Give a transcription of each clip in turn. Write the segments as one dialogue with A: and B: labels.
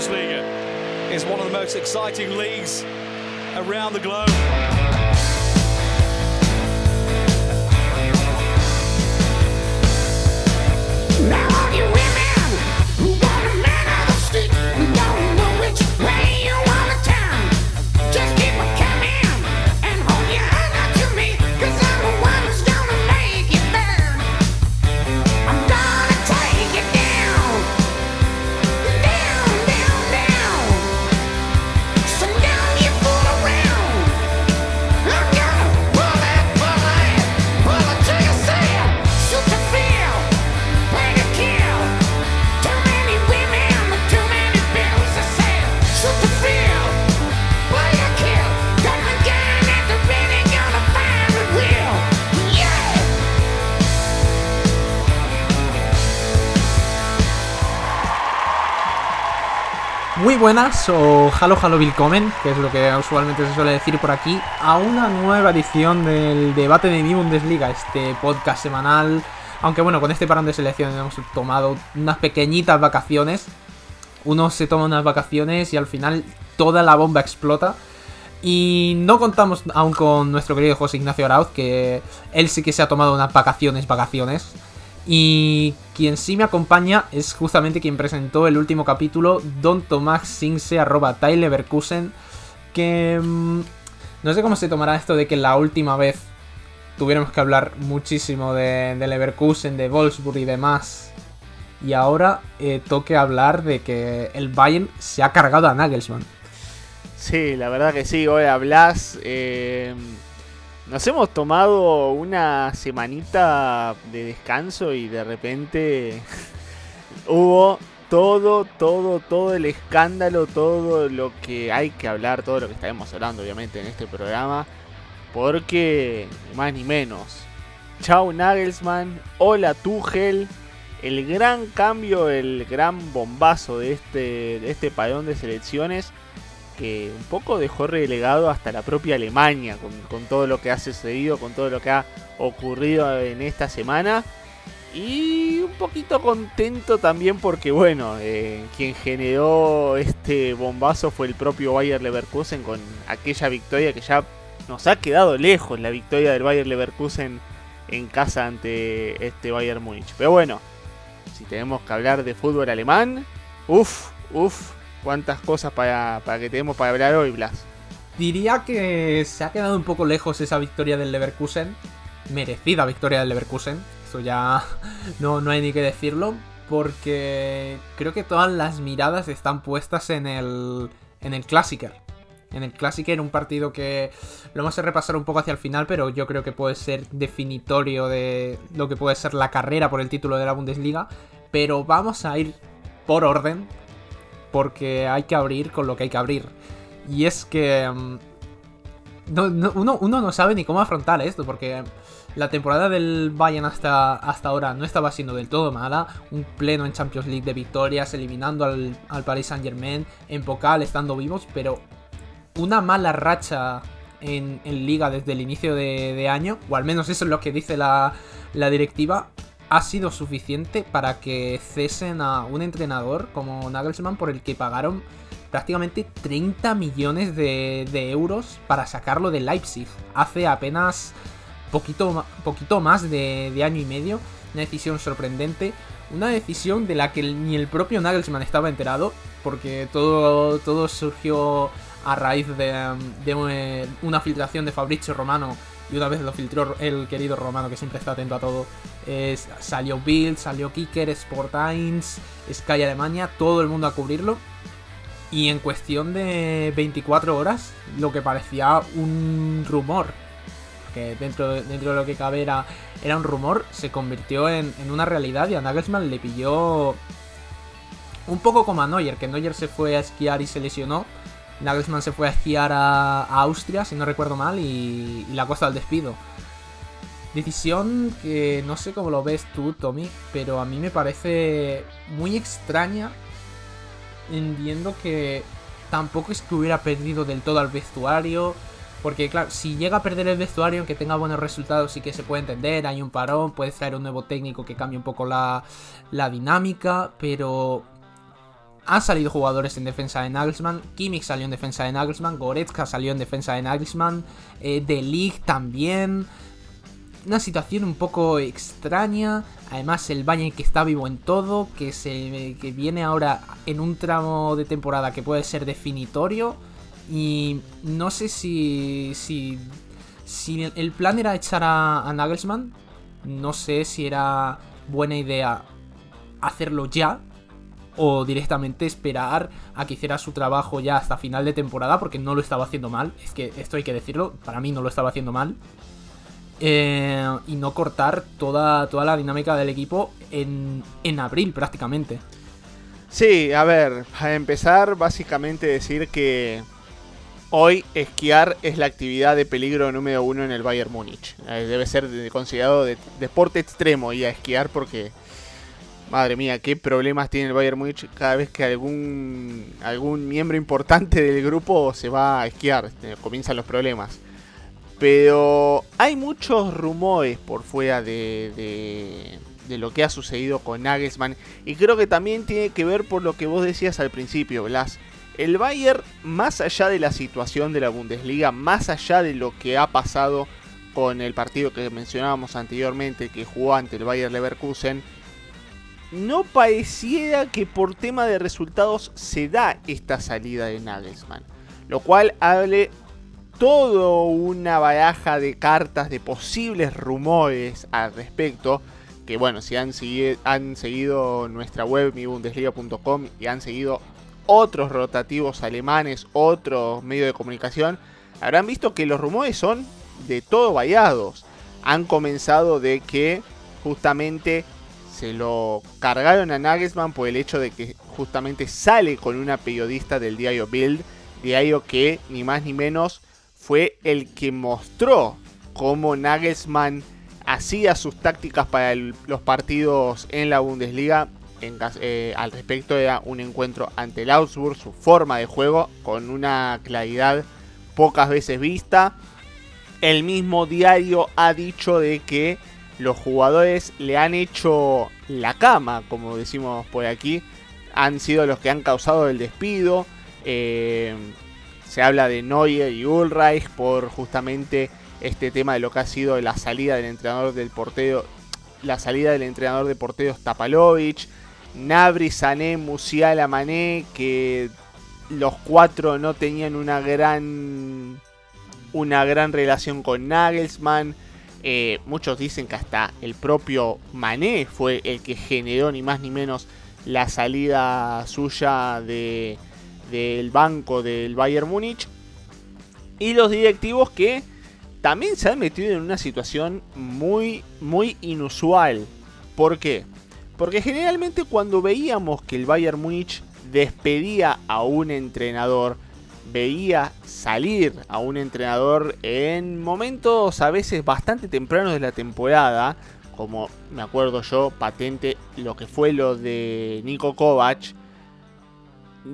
A: Bundesliga is one of the most exciting leagues around the globe.
B: Buenas o halo halo willkommen, que es lo que usualmente se suele decir por aquí, a una nueva edición del debate de mi Bundesliga, este podcast semanal. Aunque bueno, con este parón de selección hemos tomado unas pequeñitas vacaciones. Uno se toma unas vacaciones y al final toda la bomba explota. Y no contamos aún con nuestro querido José Ignacio Arauz, que él sí que se ha tomado unas vacaciones, vacaciones. Y quien sí me acompaña es justamente quien presentó el último capítulo, Don Tomás Sinse, arroba Tyler que mm, no sé cómo se tomará esto de que la última vez tuviéramos que hablar muchísimo de, Leverkusen, de Wolfsburg y demás. Y ahora eh, toque hablar de que el Bayern se ha cargado a Nagelsmann.
C: Sí, la verdad que sí, hoy hablas. Eh, nos hemos tomado una semanita de descanso y de repente hubo todo, todo, todo el escándalo, todo lo que hay que hablar, todo lo que estaremos hablando obviamente en este programa. Porque, más ni menos, chao Nagelsmann, hola Tuchel, el gran cambio, el gran bombazo de este, de este padrón de selecciones un poco dejó relegado hasta la propia Alemania con, todo lo que ha sucedido, con todo lo que ha ocurrido en esta semana. Y un poquito contento también porque, bueno, eh, quien generó este bombazo fue el propio Bayer Leverkusen con aquella victoria que ya nos ha quedado lejos, la victoria del Bayer Leverkusen en casa ante este Bayern Múnich. Pero bueno, si tenemos que hablar de fútbol alemán, uff, uff, cuántas cosas para, que tenemos para hablar hoy, Blas.
B: Diría que se ha quedado un poco lejos esa victoria del Leverkusen. Merecida victoria del Leverkusen. Eso ya no, no hay ni que decirlo. Porque creo que todas las miradas están puestas en el, en el Classicer. En el Classicer, un partido que lo vamos a repasar un poco hacia el final, pero yo creo que puede ser definitorio de lo que puede ser la carrera por el título de la Bundesliga. Pero vamos a ir por orden, porque hay que abrir con lo que hay que abrir. Y es que... Mm, uno, no sabe ni cómo afrontar esto, porque la temporada del Bayern hasta, hasta ahora no estaba siendo del todo mala. Un pleno en Champions League de victorias, eliminando al, al Paris Saint Germain, en Pokal estando vivos, pero una mala racha en, Liga desde el inicio de, año, o al menos eso es lo que dice la, la directiva, ha sido suficiente para que cesen a un entrenador como Nagelsmann por el que pagaron prácticamente 30 millones de, euros para sacarlo de Leipzig hace apenas poquito, poquito más de, año y medio. Una decisión sorprendente, una decisión de la que ni el propio Nagelsmann estaba enterado, porque todo, todo surgió a raíz de, de una filtración de Fabrizio Romano y una vez lo filtró el querido Romano, que siempre está atento a todo, salió Bild, salió Kicker, Sport Sky Alemania, todo el mundo a cubrirlo. Y en cuestión de 24 horas, lo que parecía un rumor, que dentro, dentro de lo que cabe era, un rumor, se convirtió en, una realidad y a Nagelsmann le pilló un poco como a Neuer, que Neuer se fue a esquiar y se lesionó Nagelsmann se fue a esquiar a, Austria, si no recuerdo mal, y, la costa del despido. Decisión que no sé cómo lo ves tú, Tommy, pero a mí me parece muy extraña, viendo que tampoco es que hubiera perdido del todo al vestuario. Porque claro, si llega a perder el vestuario, aunque tenga buenos resultados, sí que se puede entender, hay un parón, puede traer un nuevo técnico que cambie un poco la dinámica, pero han salido jugadores en defensa de Nagelsmann. Kimmich salió en defensa de Nagelsmann. Goretzka salió en defensa de Nagelsmann. Eh, de Ligt también. Una situación un poco extraña. Además, el Bayern que está vivo en todo. Que, se, que viene ahora en un tramo de temporada que puede ser definitorio. Y no sé si. Si, si el plan era echar a, a Nagelsmann. No sé si era buena idea hacerlo ya o directamente esperar a que hiciera su trabajo ya hasta final de temporada porque no lo estaba haciendo mal. Es que esto hay que decirlo, para mí no lo estaba haciendo mal. Eh, y no cortar toda, toda la dinámica del equipo en, en abril prácticamente.
C: Sí, a ver, a empezar básicamente decir que hoy esquiar es la actividad de peligro número uno en el Bayern Múnich. Eh, debe ser considerado de, deporte extremo y a esquiar porque Madre mía, qué problemas tiene el Bayern Múnich cada vez que algún, algún miembro importante del grupo se va a esquiar. Eh, comienzan los problemas. Pero hay muchos rumores por fuera de, de, lo que ha sucedido con Nagelsmann. Y creo que también tiene que ver por lo que vos decías al principio, Blas. El Bayern, más allá de la situación de la Bundesliga, más allá de lo que ha pasado con el partido que mencionábamos anteriormente, que jugó ante el Bayern Leverkusen, no pareciera que por tema de resultados se da esta salida de Nagelsmann. Lo cual hable toda una baraja de cartas de posibles rumores al respecto. Que bueno, si han, han seguido nuestra web mibundesliga.com y han seguido otros rotativos alemanes, otros medios de comunicación, habrán visto que los rumores son de todo vallados. Han comenzado de que justamente se lo cargaron a Nagelsmann por el hecho de que justamente sale con una periodista del diario Bild, diario que ni más ni menos fue el que mostró cómo Nagelsmann hacía sus tácticas para los partidos en la Bundesliga. Eh, al respecto era un encuentro ante el Augsburg, su forma de juego con una claridad pocas veces vista. El mismo diario ha dicho de que los jugadores le han hecho la cama, como decimos por aquí. Han sido los que han causado el despido. Eh, se habla de Neuer y Ulreich por justamente este tema de lo que ha sido la salida del entrenador del portero. La salida del entrenador de porteros Tapalovic. Nabri, Sané, Musiala, Mané. Que los cuatro no tenían una gran. Una gran relación con Nagelsmann. Eh, muchos dicen que hasta el propio Mané fue el que generó ni más ni menos la salida suya de, del banco del Bayern Múnich. Y los directivos que también se han metido en una situación muy, muy inusual. ¿Por qué? Porque generalmente cuando veíamos que el Bayern Múnich despedía a un entrenador, veía salir a un entrenador en momentos a veces bastante tempranos de la temporada, como me acuerdo yo, patente lo que fue lo de Nico Kovac,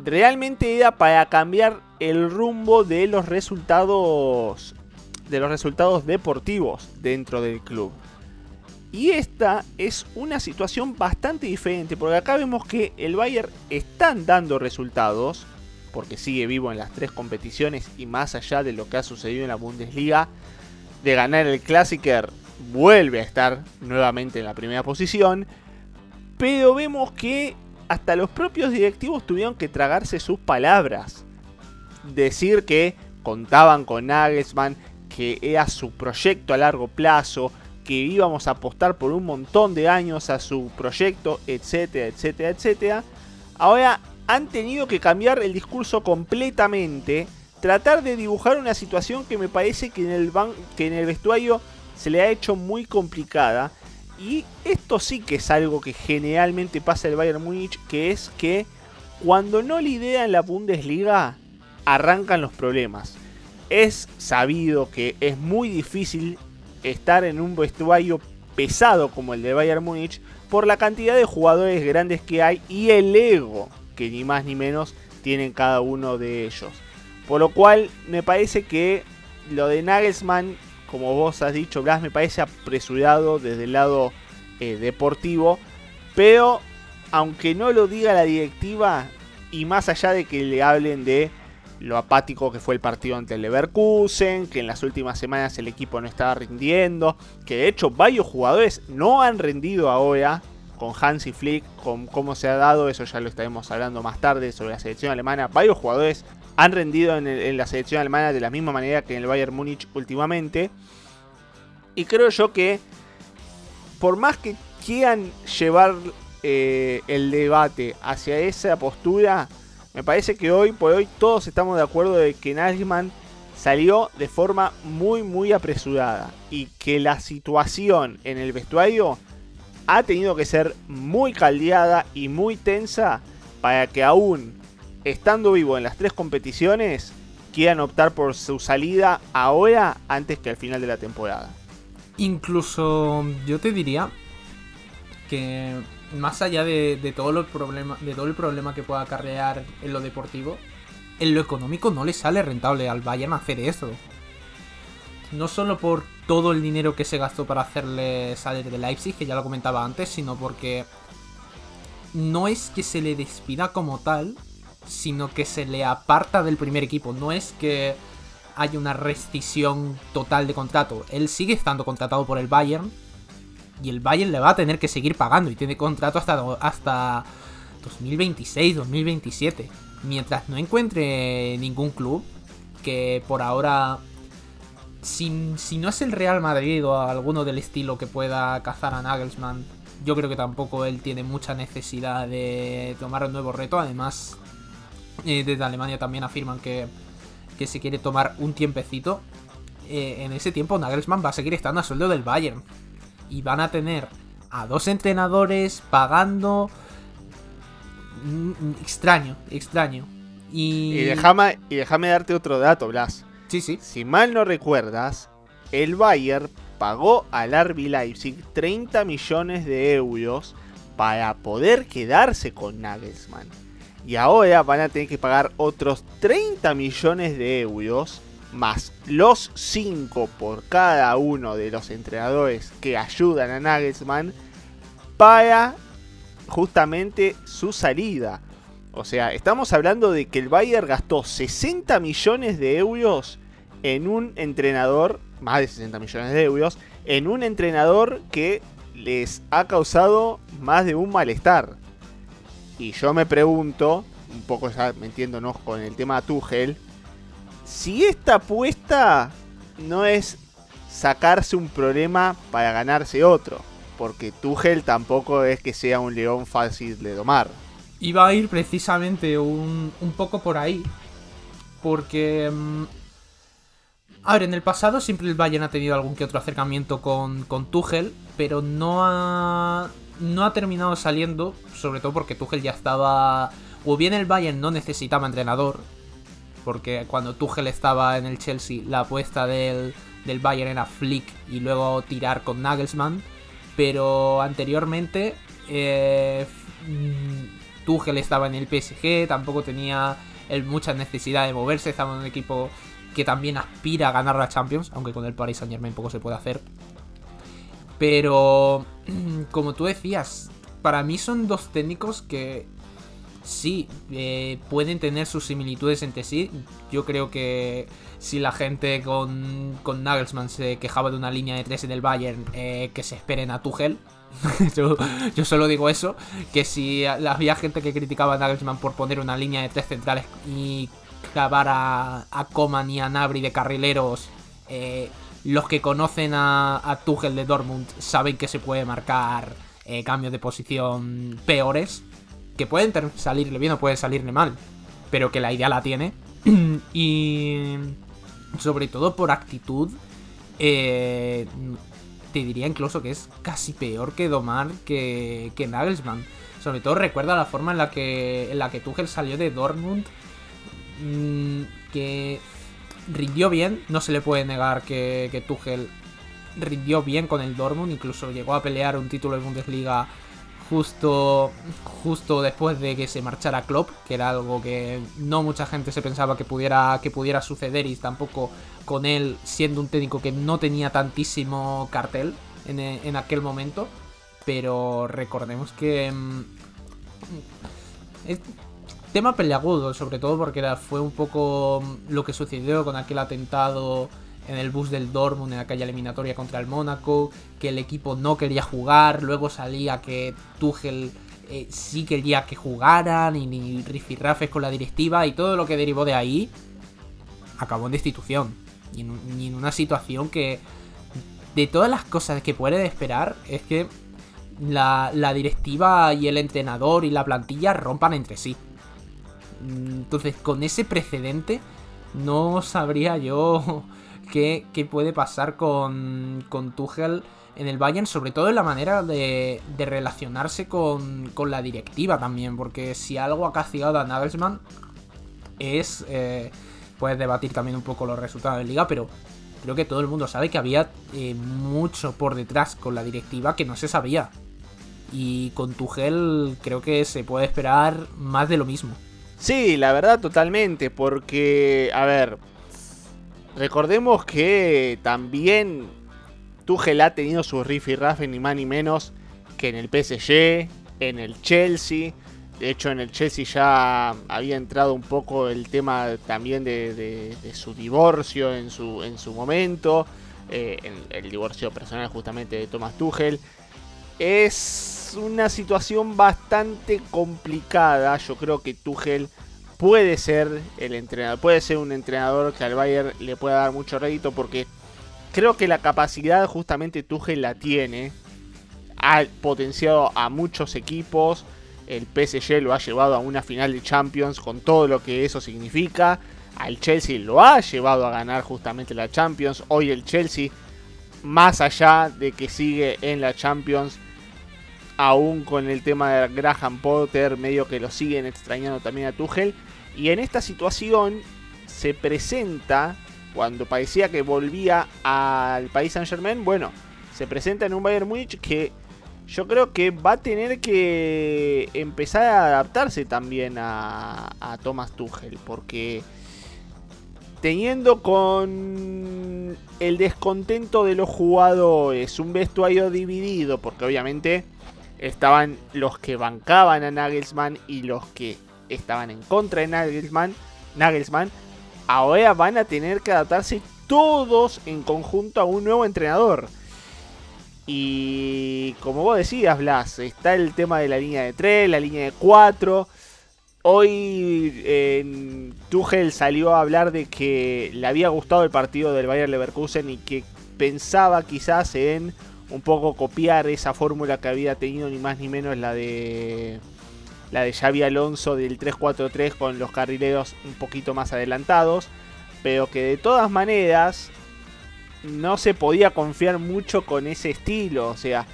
C: realmente era para cambiar el rumbo de los resultados de los resultados deportivos dentro del club. Y esta es una situación bastante diferente, porque acá vemos que el Bayern están dando resultados, porque sigue vivo en las tres competiciones y más allá de lo que ha sucedido en la Bundesliga, de ganar el Klassiker vuelve a estar nuevamente en la primera posición, pero vemos que hasta los propios directivos tuvieron que tragarse sus palabras. Decir que contaban con Nagelsmann, que era su proyecto a largo plazo, que íbamos a apostar por un montón de años a su proyecto, etcétera, etcétera, etcétera. Ahora han tenido que cambiar el discurso completamente, tratar de dibujar una situación que me parece que en el, que en el vestuario se le ha hecho muy complicada. Y esto sí que es algo que generalmente pasa el Bayern Múnich, que es que cuando no lideran la Bundesliga, arrancan los problemas. Es sabido que es muy difícil estar en un vestuario pesado como el de Bayern Múnich por la cantidad de jugadores grandes que hay y el ego que ni más ni menos tienen cada uno de ellos. Por lo cual me parece que lo de Nagelsmann, como vos has dicho, Blas, me parece apresurado desde el lado eh, deportivo. Pero aunque no lo diga la directiva, y más allá de que le hablen de lo apático que fue el partido ante el Leverkusen, que en las últimas semanas el equipo no estaba rindiendo, que de hecho varios jugadores no han rendido ahora con Hansi Flick, con cómo se ha dado, eso ya lo estaremos hablando más tarde sobre la selección alemana, varios jugadores han rendido en, la selección alemana de la misma manera que en el Bayern Múnich últimamente. Y creo yo que por más que quieran llevar eh, el debate hacia esa postura, me parece que hoy por hoy todos estamos de acuerdo de que Nagelsmann salió de forma muy muy apresurada y que la situación en el vestuario ha tenido que ser muy caldeada y muy tensa para que aún estando vivo en las tres competiciones quieran optar por su salida ahora antes que al final de la temporada.
B: Incluso yo te diría que más allá de, todo los de todo el problema que pueda acarrear en lo deportivo, en lo económico no le sale rentable al Bayern hacer eso. No solo por todo el dinero que se gastó para hacerle salir de Leipzig, que ya lo comentaba antes, sino porque no es que se le despida como tal, sino que se le aparta del primer equipo. No es que haya una rescisión total de contrato. Él sigue estando contratado por el Bayern, y el Bayern le va a tener que seguir pagando y tiene contrato hasta, hasta 2026, 2027. Mientras no encuentre ningún club que por ahora, si, si no es el Real Madrid o alguno del estilo que pueda cazar a Nagelsmann, yo creo que tampoco él tiene mucha necesidad de tomar un nuevo reto. Además, eh, desde Alemania también afirman que, que se quiere tomar un tiempecito. Eh, en ese tiempo Nagelsmann va a seguir estando a sueldo del Bayern y van a tener a dos entrenadores pagando. Mm, extraño, extraño. Y,
C: y déjame y déjame darte otro dato, Blas. Si mal no recuerdas, el Bayern pagó al RB Leipzig 30 millones de euros para poder quedarse con Nagelsmann. Y ahora van a tener que pagar otros 30 millones de euros más los 5 por cada uno de los entrenadores que ayudan a Nagelsmann para justamente su salida. O sea, estamos hablando de que el Bayern gastó 60 millones de euros en un entrenador, más de 60 millones de euros, en un entrenador que les ha causado más de un malestar. Y yo me pregunto, un poco ya metiéndonos con el tema Tuchel, si esta apuesta no es sacarse un problema para ganarse otro, porque Tuchel tampoco es que sea un león fácil de domar.
B: Iba a ir precisamente un, poco por ahí, porque... Mm, a ver, en el pasado siempre el Bayern ha tenido algún que otro acercamiento con, con Tuchel, pero no ha, no ha terminado saliendo, sobre todo porque Tuchel ya estaba... O bien el Bayern no necesitaba entrenador, porque cuando Tuchel estaba en el Chelsea, la apuesta del, del Bayern era Flick y luego tirar con Nagelsmann. Pero anteriormente, eh, mm, Tuchel estaba en el PSG, tampoco tenía mucha necesidad de moverse, estaba en un equipo que también aspira a ganar la Champions, aunque con el Paris Saint Germain poco se puede hacer. Pero, como tú decías, para mí son dos técnicos que sí, eh, pueden tener sus similitudes entre sí. Yo creo que si la gente con, con Nagelsmann se quejaba de una línea de tres en el Bayern, eh, que se esperen a Tuchel. yo, solo digo eso, que si había gente que criticaba a Nagelsmann por poner una línea de tres centrales y clavar a, a Coman y a Nabri de carrileros, eh, los que conocen a, a Tuchel de Dortmund saben que se puede marcar cambios de posición peores que pueden salirle bien o pueden salirle mal, pero que la idea la tiene. y sobre todo por actitud, eh, te diría incluso que es casi peor que Domar que, que Nagelsmann. Sobre todo recuerda la forma en la que, en la que Tuchel salió de Dortmund, mm, que rindió bien, no se le puede negar que, que Tuchel rindió bien con el Dortmund, incluso llegó a pelear un título de Bundesliga justo, justo después de que se marchara Klopp, que era algo que no mucha gente se pensaba que pudiera, que pudiera suceder y tampoco con él siendo un técnico que no tenía tantísimo cartel en, en aquel momento. Pero recordemos que... Mm, tema peleagudo, sobre todo porque fue un poco lo que sucedió con aquel atentado en el bus del Dortmund en aquella eliminatoria contra el Mónaco, que el equipo no quería jugar, luego salía que Tuchel eh, sí quería que jugaran y ni rifirrafes con la directiva y todo lo que derivó de ahí acabó en destitución. Y en, una situación que de todas las cosas que puede esperar es que la, directiva y el entrenador y la plantilla rompan entre sí. Entonces, con ese precedente, no sabría yo qué, puede pasar con, con Tuchel en el Bayern, sobre todo en la manera de, de relacionarse con, con, la directiva también, porque si algo ha castigado a Nagelsmann es... Eh, puedes debatir también un poco los resultados de liga, pero creo que todo el mundo sabe que había eh, mucho por detrás con la directiva que no se sabía. Y con Tuchel creo que se puede esperar más de lo mismo.
C: Sí, la verdad totalmente, porque, a ver, recordemos que también Tuchel ha tenido su riff y raff ni más ni menos que en el PSG, en el Chelsea. De hecho, en el Chelsea ya había entrado un poco el tema también de, su divorcio en su, en su momento. Eh, el divorcio personal justamente de Thomas Tuchel. Es una situación bastante complicada. Yo creo que Tuchel puede ser el entrenador, puede ser un entrenador que al Bayern le pueda dar mucho rédito porque creo que la capacidad justamente Tuchel la tiene. Ha potenciado a muchos equipos. El PSG lo ha llevado a una final de Champions con todo lo que eso significa. Al Chelsea lo ha llevado a ganar justamente la Champions. Hoy el Chelsea, más allá de que sigue en la Champions, aún con el tema de Graham Potter, medio que lo siguen extrañando también a Tuchel. Y en esta situación se presenta, cuando parecía que volvía al país Saint Germain, bueno, se presenta en un Bayern Munich que yo creo que va a tener que empezar a adaptarse también a, Thomas Tuchel, porque teniendo con el descontento de los jugadores, un vestuario dividido, porque obviamente estaban los que bancaban a Nagelsmann y los que estaban en contra de Nagelsmann. Nagelsmann ahora van a tener que adaptarse todos en conjunto a un nuevo entrenador. Y como vos decías, Blas, está el tema de la línea de 3, la línea de 4. Hoy en Tuchel salió a hablar de que le había gustado el partido del Bayern Leverkusen y que pensaba quizás en un poco copiar esa fórmula que había tenido ni más ni menos la de la de Xavi Alonso del 3-4-3 con los carrileros un poquito más adelantados, pero que de todas maneras no se podía confiar mucho con ese estilo, o sea,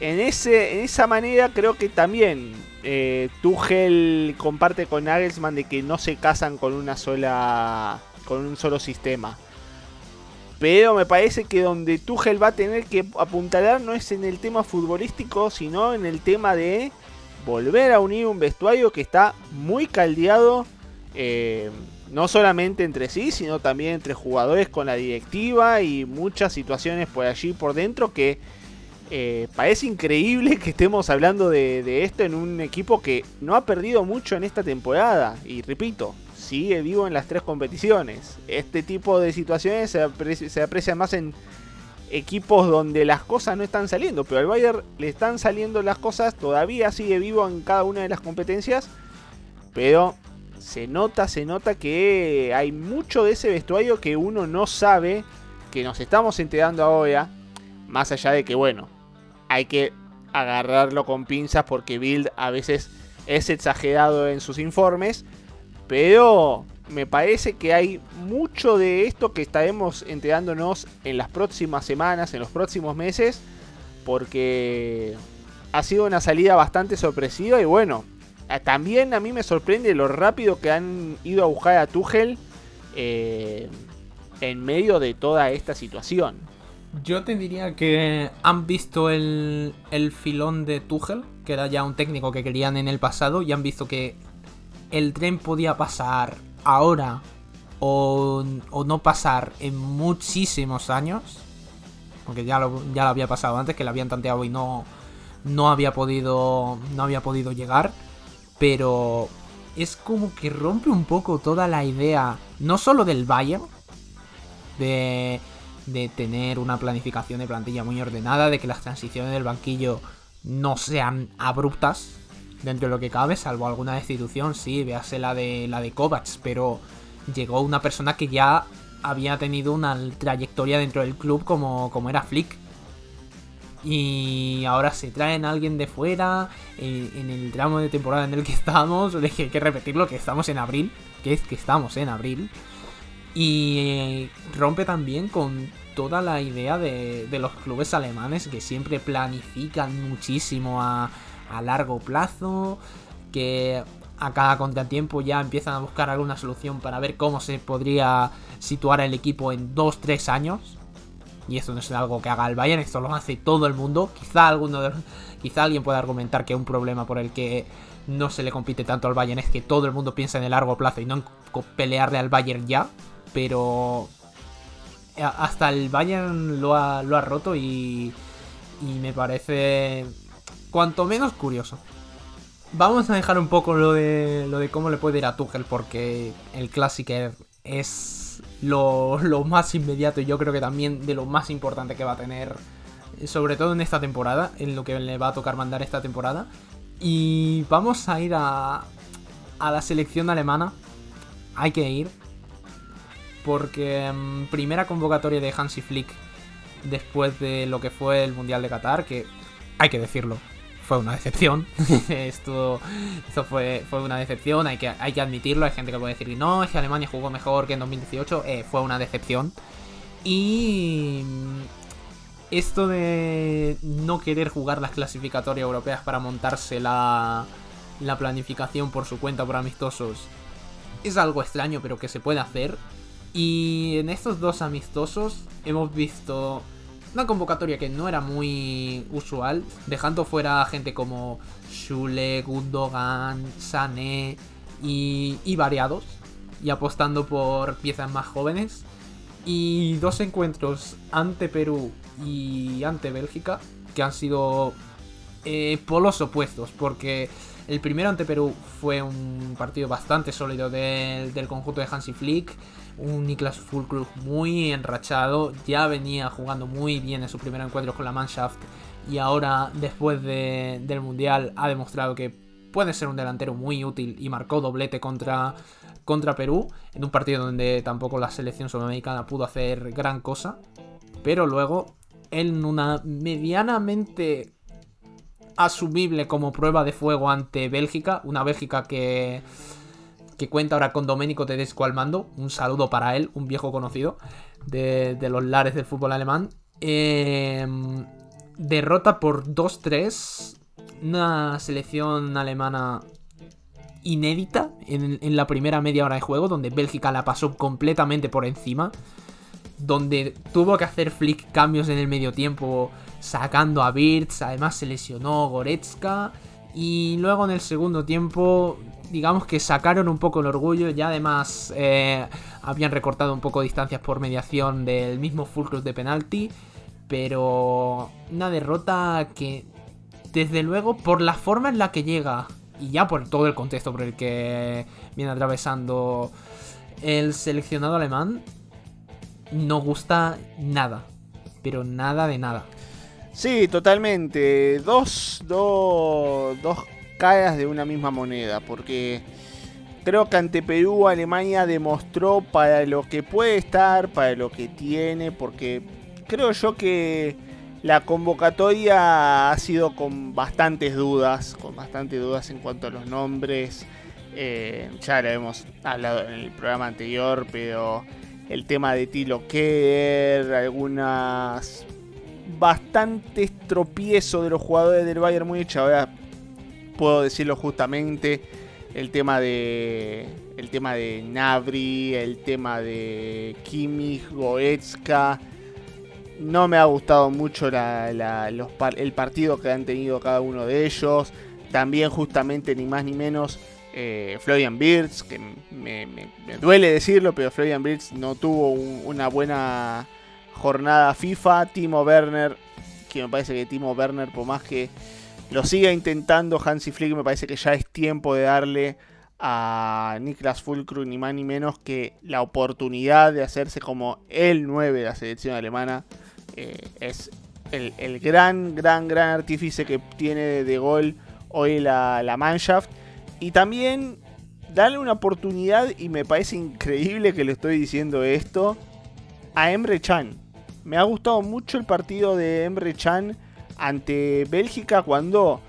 C: en, ese, en esa manera creo que también eh, Tuchel comparte con Nagelsmann de que no se casan con una sola con un solo sistema. Pero me parece que donde Tuchel va a tener que apuntalar no es en el tema futbolístico, sino en el tema de volver a unir un vestuario que está muy caldeado. Eh, no solamente entre sí, sino también entre jugadores con la directiva y muchas situaciones por allí por dentro que eh, parece increíble que estemos hablando de, de, esto en un equipo que no ha perdido mucho en esta temporada. Y repito, sigue vivo en las tres competiciones. Este tipo de situaciones se, aprecia, más en equipos donde las cosas no están saliendo, pero al Bayern le están saliendo las cosas, todavía sigue vivo en cada una de las competencias, pero se nota, se nota que hay mucho de ese vestuario que uno no sabe, que nos estamos enterando ahora, más allá de que bueno, hay que agarrarlo con pinzas porque Bild a veces es exagerado en sus informes, pero me parece que hay mucho de esto que estaremos enterándonos en las próximas semanas, en los próximos meses, porque ha sido una salida bastante sorpresiva y bueno, también a mí me sorprende lo rápido que han ido a buscar a Tuchel eh, en medio de toda esta situación.
B: Yo te diría que han visto el, el filón de Tuchel, que era ya un técnico que querían en el pasado, y han visto que el tren podía pasar ahora o, no pasar en muchísimos años. Porque ya lo, ya lo había pasado antes, que lo habían tanteado y no, no había podido. No había podido llegar. Pero es como que rompe un poco toda la idea, no solo del Bayern, de, de tener una planificación de plantilla muy ordenada, de que las transiciones del banquillo no sean abruptas dentro de lo que cabe, salvo alguna destitución, sí, véase la de la de Kovacs, pero llegó una persona que ya había tenido una trayectoria dentro del club como, como era Flick. Y ahora se traen a alguien de fuera en, el tramo de temporada en el que estamos. Hay que repetirlo, que estamos en abril. Que es que estamos en abril. Y rompe también con toda la idea de, los clubes alemanes que siempre planifican muchísimo a, a largo plazo. Que a cada contratiempo ya empiezan a buscar alguna solución para ver cómo se podría situar el equipo en 2-3 años. Y esto no es algo que haga el Bayern, esto lo hace todo el mundo. Quizá alguno de, quizá alguien pueda argumentar que un problema por el que no se le compite tanto al Bayern es que todo el mundo piensa en el largo plazo y no en pelearle al Bayern ya. Pero hasta el Bayern lo ha, lo ha roto y, y me parece cuanto menos curioso. Vamos a dejar un poco lo de, lo de cómo le puede ir a Tuchel porque el Classicer es lo, más inmediato y yo creo que también de lo más importante que va a tener, sobre todo en esta temporada, en lo que le va a tocar mandar esta temporada. Y vamos a ir a, a la selección alemana. Hay que ir. Porque mm, primera convocatoria de Hansi Flick después de lo que fue el Mundial de Qatar, que hay que decirlo, fue una decepción. esto, esto fue, fue una decepción, hay que, hay que admitirlo. Hay gente que puede decir, no, es que Alemania jugó mejor que en 2018. Eh, fue una decepción. Y esto de no querer jugar las clasificatorias europeas para montarse la, la planificación por su cuenta por amistosos es algo extraño, pero que se puede hacer. Y en estos dos amistosos hemos visto una convocatoria que no era muy usual, dejando fuera gente como Shule, Gundogan, Sané y, y variados, y apostando por piezas más jóvenes. Y dos encuentros ante Perú y ante Bélgica, que han sido eh, polos opuestos, porque el primero ante Perú fue un partido bastante sólido del, del conjunto de Hansi Flick un Niklas Fulkrug muy enrachado, ya venía jugando muy bien en su primer encuentro con la Mannschaft y ahora después del Mundial ha demostrado que puede ser un delantero muy útil y marcó doblete contra, contra Perú en un partido donde tampoco la selección sudamericana pudo hacer gran cosa, pero luego en una medianamente asumible como prueba de fuego ante Bélgica, una Bélgica que que cuenta ahora con Domenico Tedesco al mando. Un saludo para él, un viejo conocido de, los lares del fútbol alemán. Em, derrota por 2-3. Una selección alemana inédita en, la primera media hora de juego, donde Bélgica la pasó completamente por encima. Donde tuvo que hacer Flick cambios en el medio tiempo, sacando a Birz. Además se lesionó Goretzka. Y luego en el segundo tiempo digamos que sacaron un poco el orgullo. Ya además eh, habían recortado un poco distancias por mediación del mismo Fulcruz de penalti. Pero una derrota que, desde luego, por la forma en la que llega y ya por todo el contexto por el que viene atravesando el seleccionado alemán, no gusta nada. Pero nada de nada.
C: Sí, totalmente. Dos, dos, dos caras de una misma moneda, porque creo que ante Perú Alemania demostró para lo que puede estar, para lo que tiene, porque creo yo que la convocatoria ha sido con bastantes dudas, con bastantes dudas en cuanto a los nombres. Eh, ya lo hemos hablado en el programa anterior, pero el tema de Tilo Kerr, algunas bastantes tropiezos de los jugadores del Bayern Múnich. Ahora puedo decirlo justamente, el tema de el tema de Navri, el tema de Kimmich, Goetzka. No me ha gustado mucho el partido que han tenido cada uno de ellos. También justamente ni más ni menos eh, Florian Birds, que me, duele decirlo, pero Florian Birds no tuvo una buena jornada FIFA. Timo Werner, que me parece que Timo Werner, por más que lo siga intentando Hansi Flick. Me parece que ya es tiempo de darle a Niklas Fulkrug ni más ni menos que la oportunidad de hacerse como el 9 de la selección alemana. Eh, es el, gran, gran, gran artífice que tiene de gol hoy la, la Mannschaft. Y también darle una oportunidad, y me parece increíble que le estoy diciendo esto, a Emre Chan. Me ha gustado mucho el partido de Emre Chan ante Bélgica cuando,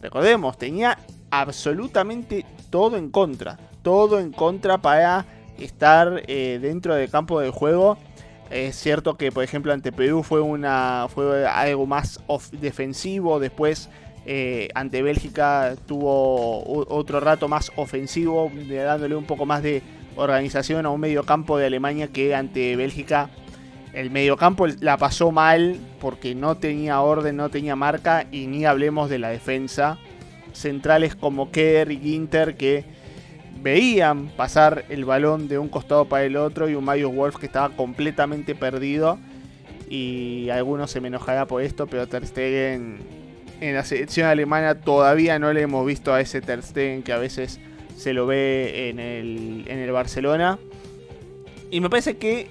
C: recordemos, tenía absolutamente todo en contra. Todo en contra para estar eh, dentro del campo del juego. Es cierto que, por ejemplo, ante Perú fue, una, fue algo más defensivo. Después, eh, ante Bélgica, tuvo otro rato más ofensivo, dándole un poco más de organización a un medio campo de Alemania que ante Bélgica el mediocampo la pasó mal porque no tenía orden, no tenía marca y ni hablemos de la defensa. Centrales como Kerr y Ginter que veían pasar el balón de un costado para el otro y un Mario Wolf que estaba completamente perdido. Y algunos se me enojará por esto, pero Ter Stegen en la selección alemana todavía no le hemos visto a ese Ter Stegen que a veces se lo ve en el, en el Barcelona. Y me parece que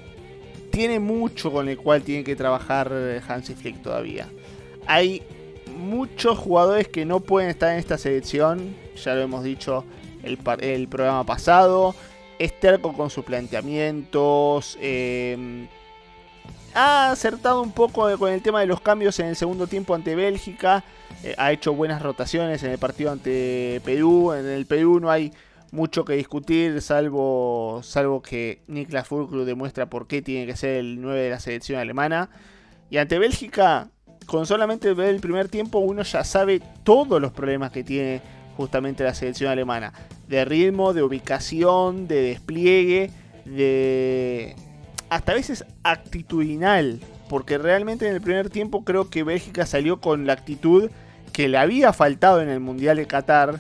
C: tiene mucho con el cual tiene que trabajar eh, Hansi Flick todavía. Hay muchos jugadores que no pueden estar en esta selección, ya lo hemos dicho el, el programa pasado. Es terco con sus planteamientos. Eh, ha acertado un poco con el tema de los cambios en el segundo tiempo ante Bélgica. Eh, ha hecho buenas rotaciones en el partido ante Perú. En el Perú no hay mucho que discutir, salvo, salvo que Niklas Fulkrug demuestra por qué tiene que ser el 9 de la selección alemana. Y ante Bélgica, con solamente ver el primer tiempo, uno ya sabe todos los problemas que tiene justamente la selección alemana. De ritmo, de ubicación, de despliegue, de... hasta a veces actitudinal. Porque realmente en el primer tiempo creo que Bélgica salió con la actitud que le había faltado en el Mundial de Qatar.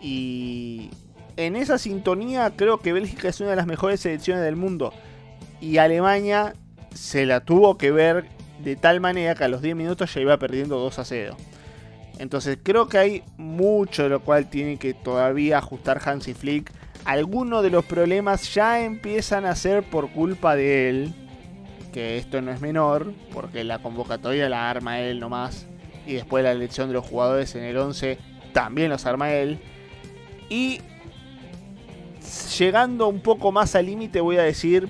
C: Y en esa sintonía creo que Bélgica es una de las mejores selecciones del mundo. Y Alemania se la tuvo que ver de tal manera que a los 10 minutos ya iba perdiendo 2 a 0. Entonces creo que hay mucho de lo cual tiene que todavía ajustar Hansi Flick. Algunos de los problemas ya empiezan a ser por culpa de él. Que esto no es menor, porque la convocatoria la arma él nomás. Y después la elección de los jugadores en el 11 también los arma él. Y llegando un poco más al límite voy a decir,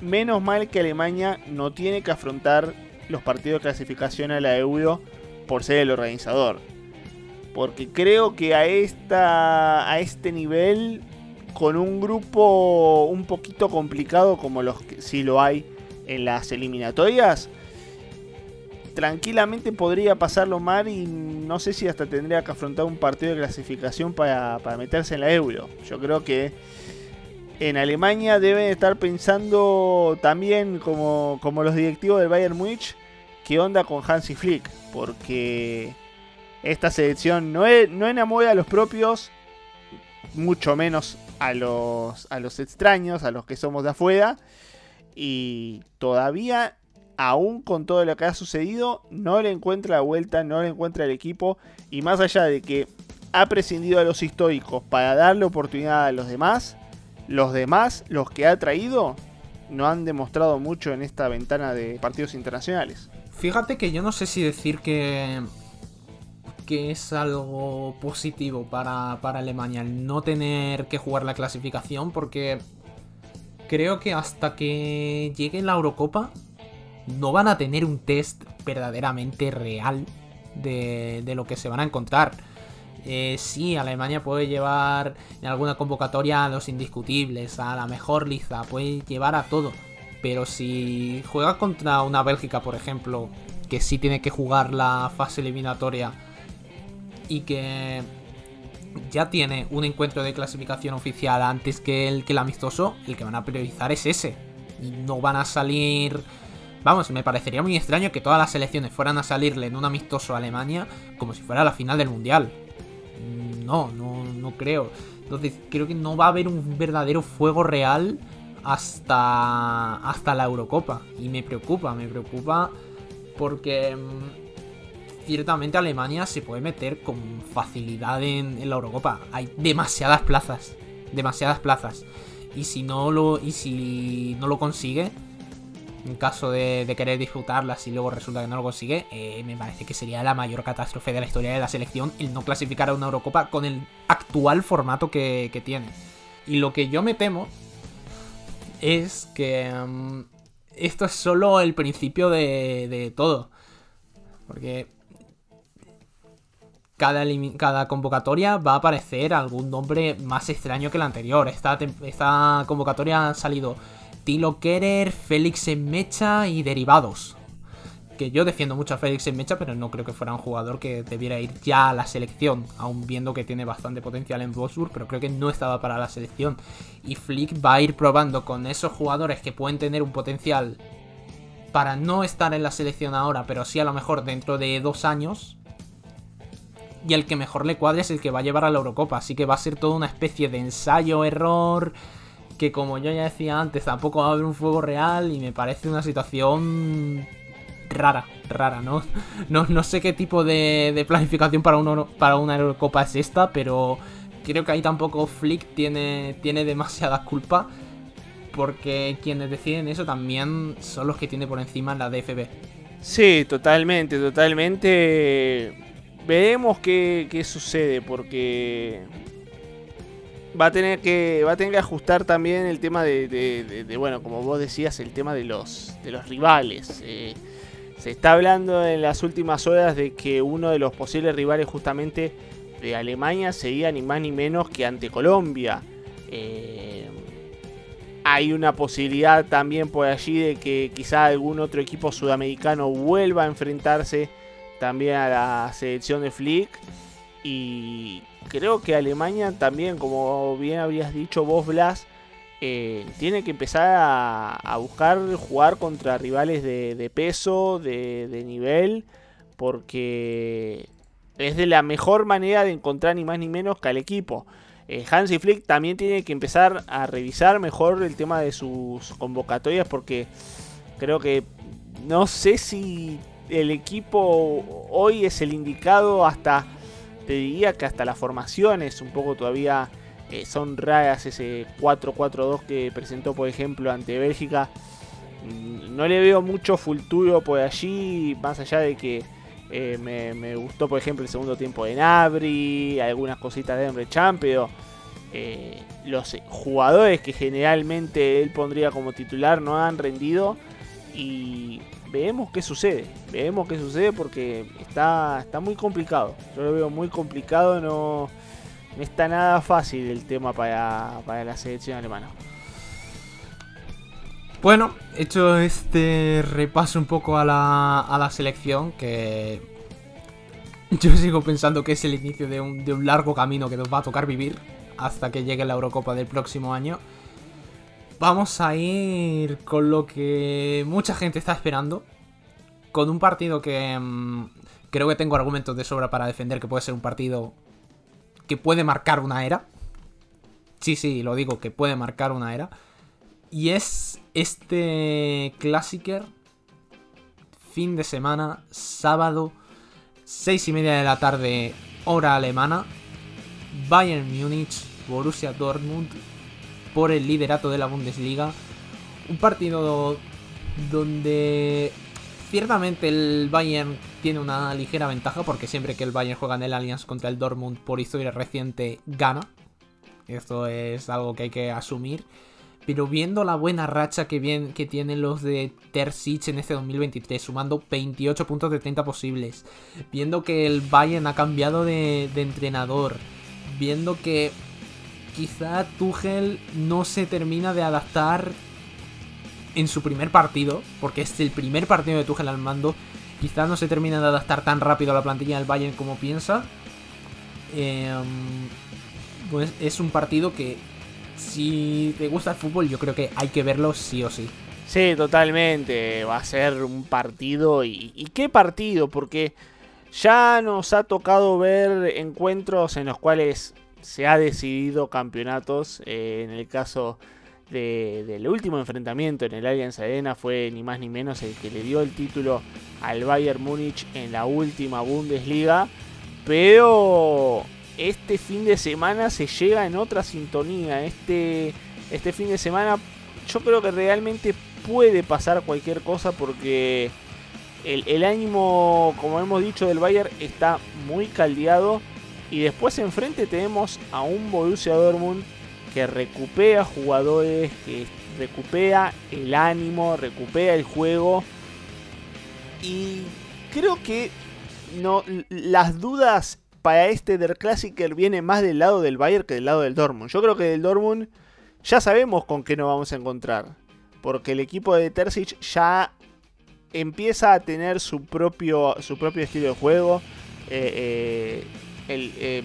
C: menos mal que Alemania no tiene que afrontar los partidos de clasificación a la Euro por ser el organizador. Porque creo que a, esta, a este nivel, con un grupo un poquito complicado como los que sí lo hay en las eliminatorias, tranquilamente podría pasarlo mal y no sé si hasta tendría que afrontar un partido de clasificación para, meterse en la euro. Yo creo que en Alemania deben estar pensando también como, como los directivos del Bayern Múnich, qué onda con Hansi Flick, porque esta selección no, no enamora a los propios, mucho menos a los, a los extraños, a los que somos de afuera, y todavía aún con todo lo que ha sucedido, no le encuentra la vuelta, no le encuentra el equipo. Y más allá de que ha prescindido de los históricos para darle oportunidad a los demás, los demás, los que ha traído, no han demostrado mucho en esta ventana de partidos internacionales.
B: Fíjate que yo no sé si decir que, que es algo positivo para, para Alemania el no tener que jugar la clasificación, porque creo que hasta que llegue la Eurocopa no van a tener un test verdaderamente real de, lo que se van a encontrar. Eh, sí, Alemania puede llevar en alguna convocatoria a los indiscutibles, a la mejor liza, puede llevar a todo. Pero si juega contra una Bélgica, por ejemplo, que sí tiene que jugar la fase eliminatoria y que ya tiene un encuentro de clasificación oficial antes que el que el amistoso, el que van a priorizar es ese. No van a salir Vamos, me parecería muy extraño que todas las selecciones fueran a salirle en un amistoso a Alemania como si fuera la final del Mundial. Mm, no, no, no creo. Entonces creo que no va a haber un verdadero fuego real hasta, hasta la Eurocopa. Y me preocupa, me preocupa porque... Mm, ciertamente Alemania se puede meter con facilidad en, la Eurocopa. Hay demasiadas plazas, demasiadas plazas. Y si no lo, y si no lo consigue, en caso de, querer disfrutarlas y luego resulta que no lo consigue, eh, me parece que sería la mayor catástrofe de la historia de la selección el no clasificar a una Eurocopa con el actual formato que, tiene. Y lo que yo me temo es que mm, esto es solo el principio de, de todo. Porque cada, cada, convocatoria va a aparecer algún nombre más extraño que la anterior. Esta, esta convocatoria ha salido Tilo Kerer, Félix en Mecha y derivados. Que yo defiendo mucho a Félix en Mecha, pero no creo que fuera un jugador que debiera ir ya a la selección, aún viendo que tiene bastante potencial en Wolfsburg, pero creo que no estaba para la selección. Y Flick va a ir probando con esos jugadores que pueden tener un potencial para no estar en la selección ahora, pero sí a lo mejor dentro de dos años. Y el que mejor le cuadre es el que va a llevar a la Eurocopa. Así que va a ser toda una especie de ensayo-error que como yo ya decía antes, tampoco va a haber un fuego real y me parece una situación rara, rara, ¿no? No, sé qué tipo de, planificación para, para una Eurocopa es esta, pero creo que ahí tampoco Flick tiene, tiene demasiada culpa, porque quienes deciden eso también son los que tiene por encima la DFB.
C: Sí, totalmente, totalmente. Veremos qué, qué sucede, porque va a tener que va a tener que ajustar también el tema de, bueno como vos decías el tema de los de los rivales. Eh, se está hablando en las últimas horas de que uno de los posibles rivales justamente de Alemania sería ni más ni menos que ante Colombia. Eh, hay una posibilidad también por allí de que quizá algún otro equipo sudamericano vuelva a enfrentarse también a la selección de Flick y creo que Alemania también, como bien habías dicho vos, Blas, eh, tiene que empezar a, buscar jugar contra rivales de, peso, de, nivel, porque es de la mejor manera de encontrar ni más ni menos que al equipo. Eh, Hansi Flick también tiene que empezar a revisar mejor el tema de sus convocatorias, porque creo que no sé si el equipo hoy es el indicado hasta te diría que hasta las formaciones un poco todavía eh, son raras. Ese 4-4-2 que presentó, por ejemplo, ante Bélgica. Mm, no le veo mucho futuro por allí, más allá de que eh, me, gustó, por ejemplo, el segundo tiempo de Nabri, algunas cositas de Emre Chan, pero eh, los jugadores que generalmente él pondría como titular no han rendido. Y Vemos qué sucede, Vemos qué sucede porque está, está muy complicado. Yo lo veo muy complicado, no, no está nada fácil el tema para, la selección alemana.
B: Bueno, hecho este repaso un poco a la, a la selección, que yo sigo pensando que es el inicio de un, de un largo camino que nos va a tocar vivir hasta que llegue la Eurocopa del próximo año vamos a ir con lo que mucha gente está esperando. Con un partido que mm, creo que tengo argumentos de sobra para defender que puede ser un partido que puede marcar una era. Sí, sí, lo digo, que puede marcar una era. Y es este Classicer fin de semana, sábado, 6 y media de la tarde, hora alemana. Bayern Múnich, Borussia Dortmund por el liderato de la Bundesliga. Un partido donde ciertamente el Bayern tiene una ligera ventaja porque siempre que el Bayern juega en el Allianz contra el Dortmund por historia reciente gana. Esto es algo que hay que asumir. Pero viendo la buena racha que, bien, que tienen los de Terzic en este 2023, sumando 28 puntos de 30 posibles, viendo que el Bayern ha cambiado de, de entrenador, viendo que quizá Tuchel no se termina de adaptar en su primer partido, porque es el primer partido de Tuchel al mando, quizá no se termina de adaptar tan rápido a la plantilla del Bayern como piensa. Em, pues es un partido que si te gusta el fútbol yo creo que hay que verlo sí o sí.
C: Sí, totalmente. Va a ser un partido. ¿Y, y qué partido? Porque ya nos ha tocado ver encuentros en los cuales se ha decidido campeonatos. Eh, en el caso del último enfrentamiento en el Allianz Arena fue ni más ni menos el que le dio el título al Bayern Múnich en la última Bundesliga. Pero este fin de semana se llega en otra sintonía. Este, este fin de semana yo creo que realmente puede pasar cualquier cosa porque el, el ánimo, como hemos dicho, del Bayern está muy caldeado. Y después enfrente tenemos a un Borussia Dortmund que recupera jugadores, que recupera el ánimo, recupera el juego. Y creo que no, las dudas para este Der Klassiker vienen más del lado del Bayern que del lado del Dortmund. Yo creo que del Dortmund ya sabemos con qué nos vamos a encontrar. Porque el equipo de Terzic ya empieza a tener su propio, su propio estilo de juego. Eh, eh, em,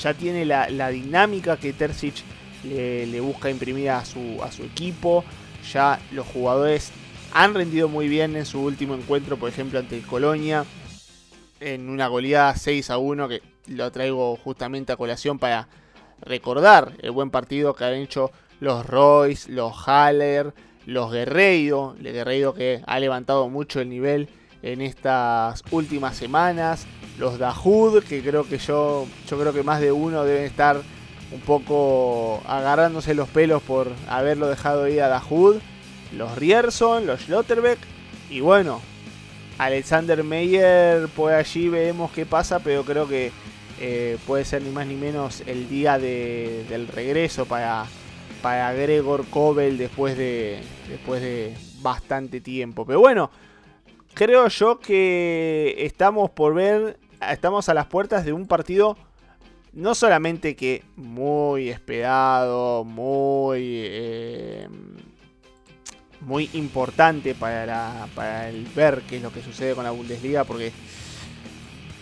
C: ya tiene la, dinámica que Terzic le, busca imprimir a su, a su equipo. Ya los jugadores han rendido muy bien en su último encuentro, por ejemplo, ante el Colonia. En una goleada 6 a 1 que lo traigo justamente a colación para recordar el buen partido que han hecho los Royce, los Haller, los Guerreiro. El Guerreiro que ha levantado mucho el nivel en estas últimas semanas. Los Dahoud, que creo que yo, yo creo que más de uno deben estar un poco agarrándose los pelos por haberlo dejado ir a Dahoud, los Rierson, los Schlotterbeck y bueno, Alexander Meyer, pues allí veremos qué pasa, pero creo que eh, puede ser ni más ni menos el día del regreso para, para Gregor Kobel después de, después de bastante tiempo. Pero bueno, creo yo que estamos por ver, estamos a las puertas de un partido no solamente que muy esperado, muy, eh, muy importante para, para el ver qué es lo que sucede con la Bundesliga, porque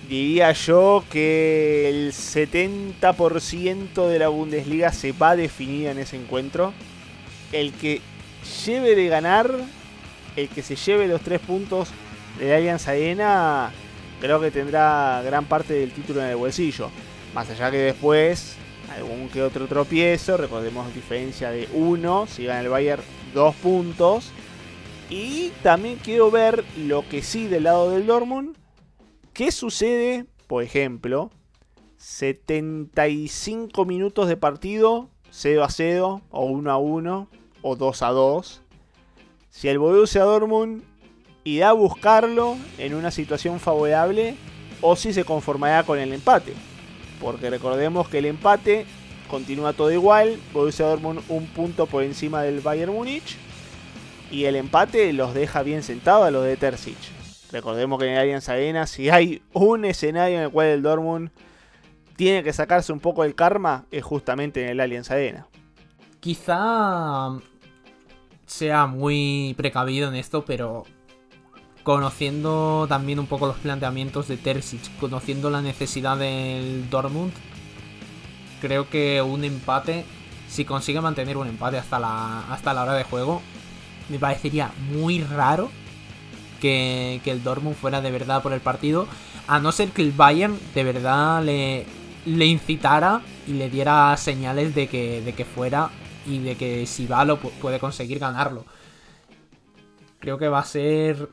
C: diría yo que el 70% de la Bundesliga se va a definir en ese encuentro. El que lleve de ganar, el que se lleve los tres puntos de Allianz Arena, creo que tendrá gran parte del título en el bolsillo. Más allá que después algún que otro tropiezo, recordemos diferencia de 1, si gana el Bayern 2 puntos. Y también quiero ver lo que sí del lado del Dortmund. ¿Qué sucede, por ejemplo, 75 minutos de partido, 0 a 0, o 1 a 1, o 2 a 2? Si el Borussia Dortmund irá a buscarlo en una situación favorable, o si se conformará con el empate. Porque recordemos que el empate continúa todo igual. Borussia Dortmund un punto por encima del Bayern Múnich. Y el empate los deja bien sentados a los de Terzic. Recordemos que en el Allianz Arena, si hay un escenario en el cual el Dortmund tiene que sacarse un poco el karma, es justamente en el Allianz Arena.
B: Quizá sea muy precavido en esto, pero conociendo también un poco los planteamientos de Terzic, conociendo la necesidad del Dortmund, creo que un empate, si consigue mantener un empate hasta la, hasta la hora de juego, me parecería muy raro que, el Dortmund fuera de verdad por el partido, a no ser que el Bayern de verdad le, le incitara y le diera señales de que, de que fuera y de que si va lo puede conseguir ganarlo. Creo que va a ser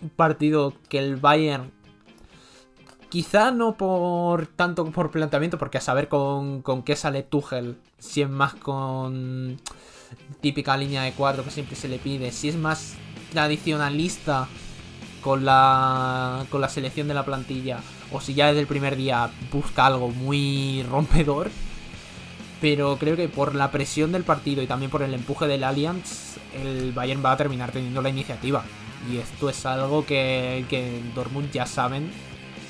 B: un partido que el Bayern Quizá no por tanto por planteamiento, porque a saber con, con qué sale Tuchel, si es más con típica línea de cuadro que siempre se le pide, si es más tradicionalista con la, con la selección de la plantilla, o si ya desde el primer día busca algo muy rompedor. Pero creo que por la presión del partido y también por el empuje del Allianz, el Bayern va a terminar teniendo la iniciativa. Y esto es algo que, que Dortmund ya saben,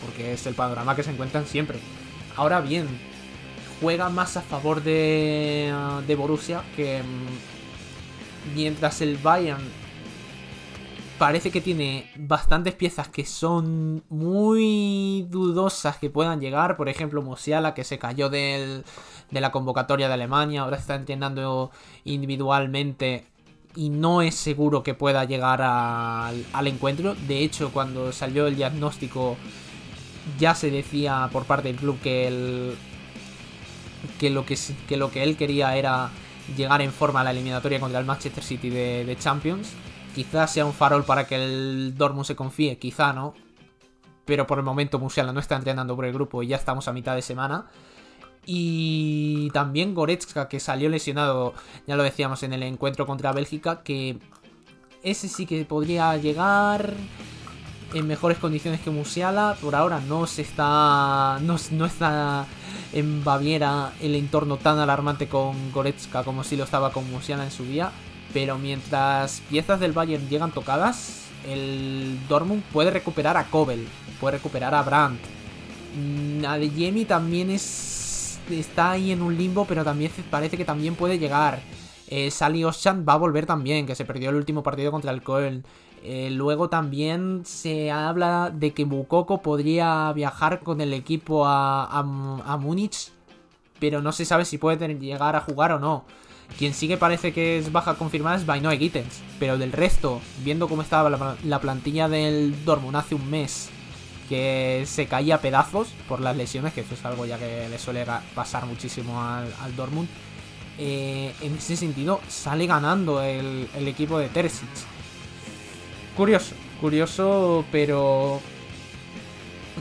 B: porque es el panorama que se encuentran siempre. Ahora bien, juega más a favor de, de Borussia que mm, mientras el Bayern parece que tiene bastantes piezas que son muy dudosas que puedan llegar. Por ejemplo, Musiala, que se cayó de la convocatoria de Alemania, ahora está entrenando individualmente y no es seguro que pueda llegar al, encuentro. De hecho, cuando salió el diagnóstico ya se decía por parte del club que, lo, que, él quería era llegar en forma a la eliminatoria contra el Manchester City de Champions. Quizás sea un farol para que el Dortmund se confíe, quizá no. Pero por el momento Musiala no está entrenando por el grupo y ya estamos a mitad de semana. Y también Goretzka, que salió lesionado, ya lo decíamos en el encuentro contra Bélgica, que ese sí que podría llegar en mejores condiciones que Musiala. Por ahora no se está. No, no, está en Baviera el entorno tan alarmante con Goretzka como si lo estaba con Musiala en su día. Pero mientras piezas del Bayern llegan tocadas, el Dortmund puede recuperar a Kobel, puede recuperar a Brandt. Mm, Adeyemi también es está ahí en un limbo, pero también parece que también puede llegar. Eh, Sally Oshant va a volver también, que se perdió el último partido contra el Köln. Eh, luego también se habla de que Bukoko podría viajar con el equipo a, a, Múnich, pero no se sabe si puede llegar a jugar o no. Quien sí que parece que es baja confirmada es Bainoe Gittens, pero del resto, viendo cómo estaba la, la plantilla del Dortmund hace un mes que se caía a pedazos por las lesiones, que eso es algo ya que le suele pasar muchísimo al, Dortmund. Eh, en ese sentido, sale ganando el, equipo de Terzic. Curioso, curioso, pero.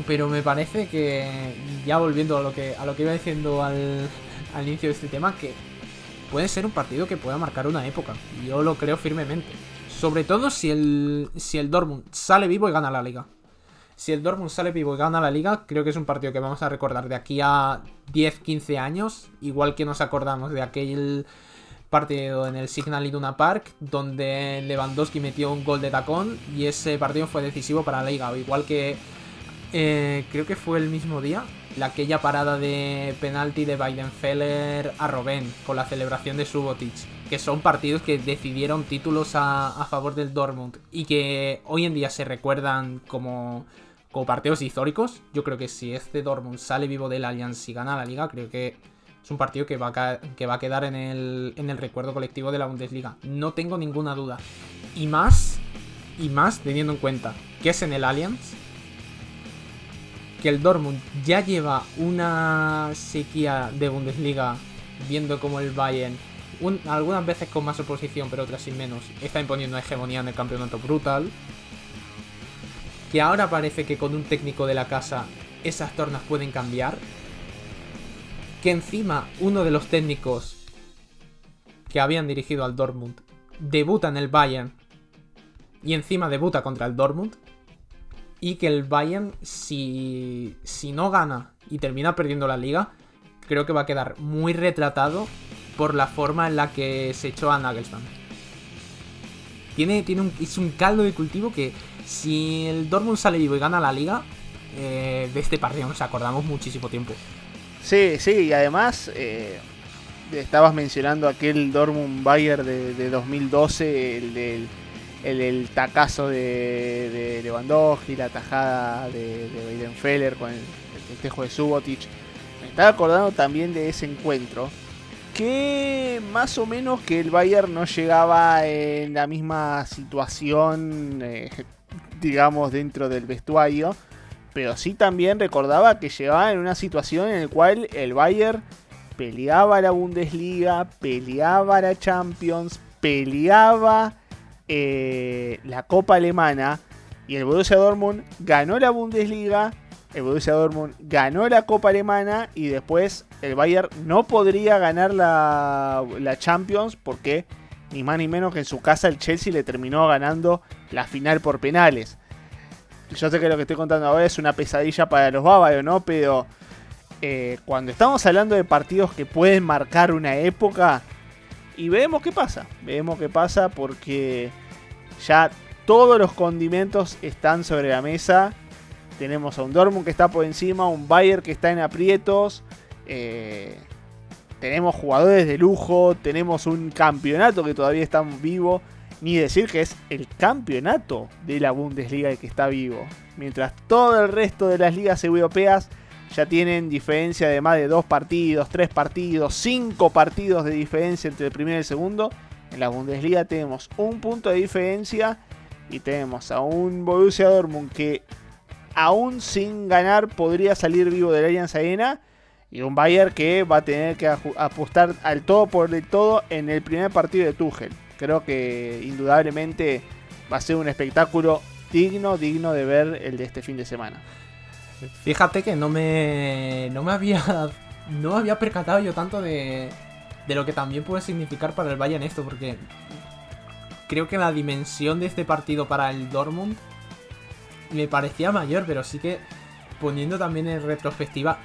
B: Pero me parece que. Ya volviendo a lo que, a lo que iba diciendo al, al inicio de este tema, que puede ser un partido que pueda marcar una época. Yo lo creo firmemente. Sobre todo si el, si el Dortmund sale vivo y gana la liga. Si el Dortmund sale vivo y gana la liga, creo que es un partido que vamos a recordar de aquí a 10-15 años, igual que nos acordamos de aquel partido en el Signal Iduna Park, donde Lewandowski metió un gol de tacón y ese partido fue decisivo para la liga, igual que eh, creo que fue el mismo día, la aquella parada de penalti de Weidenfeller a Robben con la celebración de Subotic, que son partidos que decidieron títulos a, a favor del Dortmund y que hoy en día se recuerdan como como partidos históricos, yo creo que si este Dortmund sale vivo del Allianz y gana la liga, creo que es un partido que va a, que va a quedar en el, en el recuerdo colectivo de la Bundesliga. No tengo ninguna duda. Y más, y más teniendo en cuenta que es en el Allianz, que el Dortmund ya lleva una sequía de Bundesliga, viendo como el Bayern, algunas veces con más oposición, pero otras sin menos, está imponiendo hegemonía en el campeonato brutal que ahora parece que con un técnico de la casa esas tornas pueden cambiar. Que encima uno de los técnicos que habían dirigido al Dortmund debuta en el Bayern y encima debuta contra el Dortmund. Y que el Bayern, si, si no gana y termina perdiendo la liga, creo que va a quedar muy retratado por la forma en la que se echó a Nagelsmann. Tiene, tiene un, es un caldo de cultivo que si el Dortmund sale vivo y gana la liga, eh, de este partido nos acordamos muchísimo tiempo.
C: Sí, sí, y además eh, estabas mencionando aquel Dortmund Bayern de, 2012, el del el, tacazo de, Lewandowski, la tajada de, de Weidenfeller con el, el festejo de Subotic. Me estaba acordando también de ese encuentro que más o menos que el Bayern no llegaba en la misma situación eh, digamos, dentro del vestuario. Pero sí también recordaba que llegaba en una situación en la cual el Bayern peleaba la Bundesliga, peleaba la Champions, peleaba eh, la Copa Alemana. Y el Borussia Dortmund ganó la Bundesliga, el Borussia Dortmund ganó la Copa Alemana y después el Bayern no podría ganar la, la Champions porque ni más ni menos que en su casa el Chelsea le terminó ganando la final por penales. Yo sé que lo que estoy contando ahora es una pesadilla para los bávaros, ¿no? Pero eh, cuando estamos hablando de partidos que pueden marcar una época, y vemos qué pasa, vemos qué pasa porque ya todos los condimentos están sobre la mesa. Tenemos a un Dortmund que está por encima, un Bayern que está en aprietos. Eh, tenemos jugadores de lujo, tenemos un campeonato que todavía está vivo, ni decir que es el campeonato de la Bundesliga el que está vivo. Mientras todo el resto de las ligas europeas ya tienen diferencia de más de dos partidos, tres partidos, cinco partidos de diferencia entre el primero y el segundo. En la Bundesliga tenemos un punto de diferencia y tenemos a un Borussia Dortmund que aún sin ganar podría salir vivo del Allianz Arena Y un Bayern que va a tener que apostar al todo por el todo en el primer partido de Tuchel. Creo que indudablemente va a ser un espectáculo digno, digno de ver el de este fin de semana.
B: Fíjate que no me, no me había, no me había percatado yo tanto de, de lo que también puede significar para el Bayern esto, porque creo que la dimensión de este partido para el Dortmund me parecía mayor, pero sí que poniendo también en retrospectiva,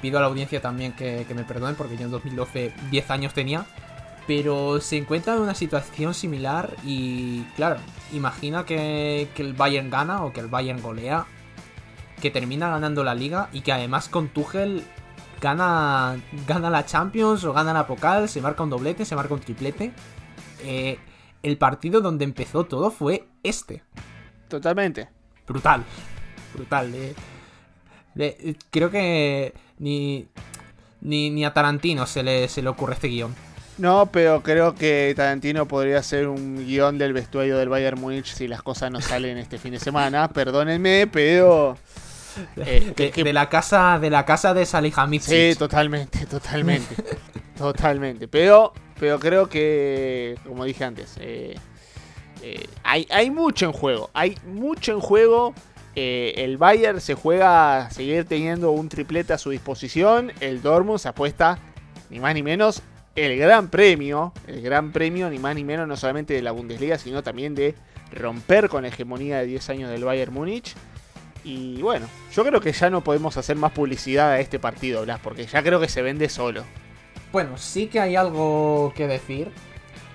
B: pido a la audiencia también que, me perdonen porque yo en 2012 10 años tenía, pero se encuentra en una situación similar y claro, imagina que el Bayern gana o que el Bayern golea, que termina ganando la liga y que además con Tuchel gana, gana la Champions o gana la Pokal, se marca un doblete, se marca un triplete. Eh, el partido donde empezó todo fue este.
C: Totalmente.
B: Brutal. Brutal. Eh. creo que ni, ni, a Tarantino se le, se le ocurre este guion.
C: No, pero creo que Tarantino podría ser un guion del vestuario del Bayern Munich si las cosas no salen este fin de semana. Perdónenme, pero
B: eh, de, la casa de la casa de
C: Sí, totalmente, totalmente. totalmente. Pero, pero creo que, como dije antes, eh, eh, hay, hay mucho en juego. Hay mucho en juego. el Bayern se juega a seguir teniendo un triplete a su disposición. El Dortmund se apuesta, ni más ni menos, el gran premio. El gran premio, ni más ni menos, no solamente de la Bundesliga, sino también de romper con la hegemonía de 10 años del Bayern Múnich. Y bueno, yo creo que ya no podemos hacer más publicidad a este partido, Blas, porque ya creo que se vende solo.
B: Bueno, sí que hay algo que decir,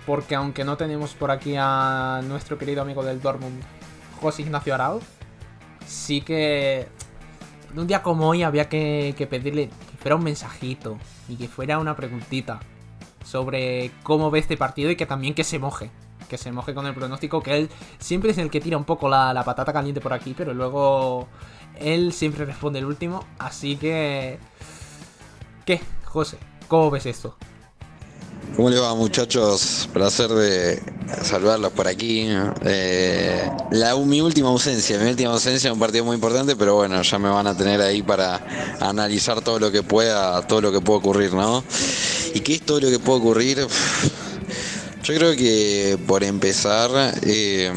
B: porque aunque no tenemos por aquí a nuestro querido amigo del Dortmund, José Ignacio Arauz, sí que en un día como hoy había que, que pedirle que fuera un mensajito y que fuera una preguntita sobre cómo ve este partido y que también que se moje que se moje con el pronóstico, que él siempre es el que tira un poco la, patata caliente por aquí, pero luego él siempre responde el último. Así que... ¿Qué, José? ¿Cómo ves esto?
D: ¿Cómo le va muchachos? Placer de saludarlos por aquí. Eh, la, mi última ausencia, mi última ausencia, un partido muy importante, pero bueno, ya me van a tener ahí para analizar todo lo que pueda, todo lo que pueda ocurrir, ¿no? ¿Y qué es todo lo que puede ocurrir? Yo creo que por empezar, eh,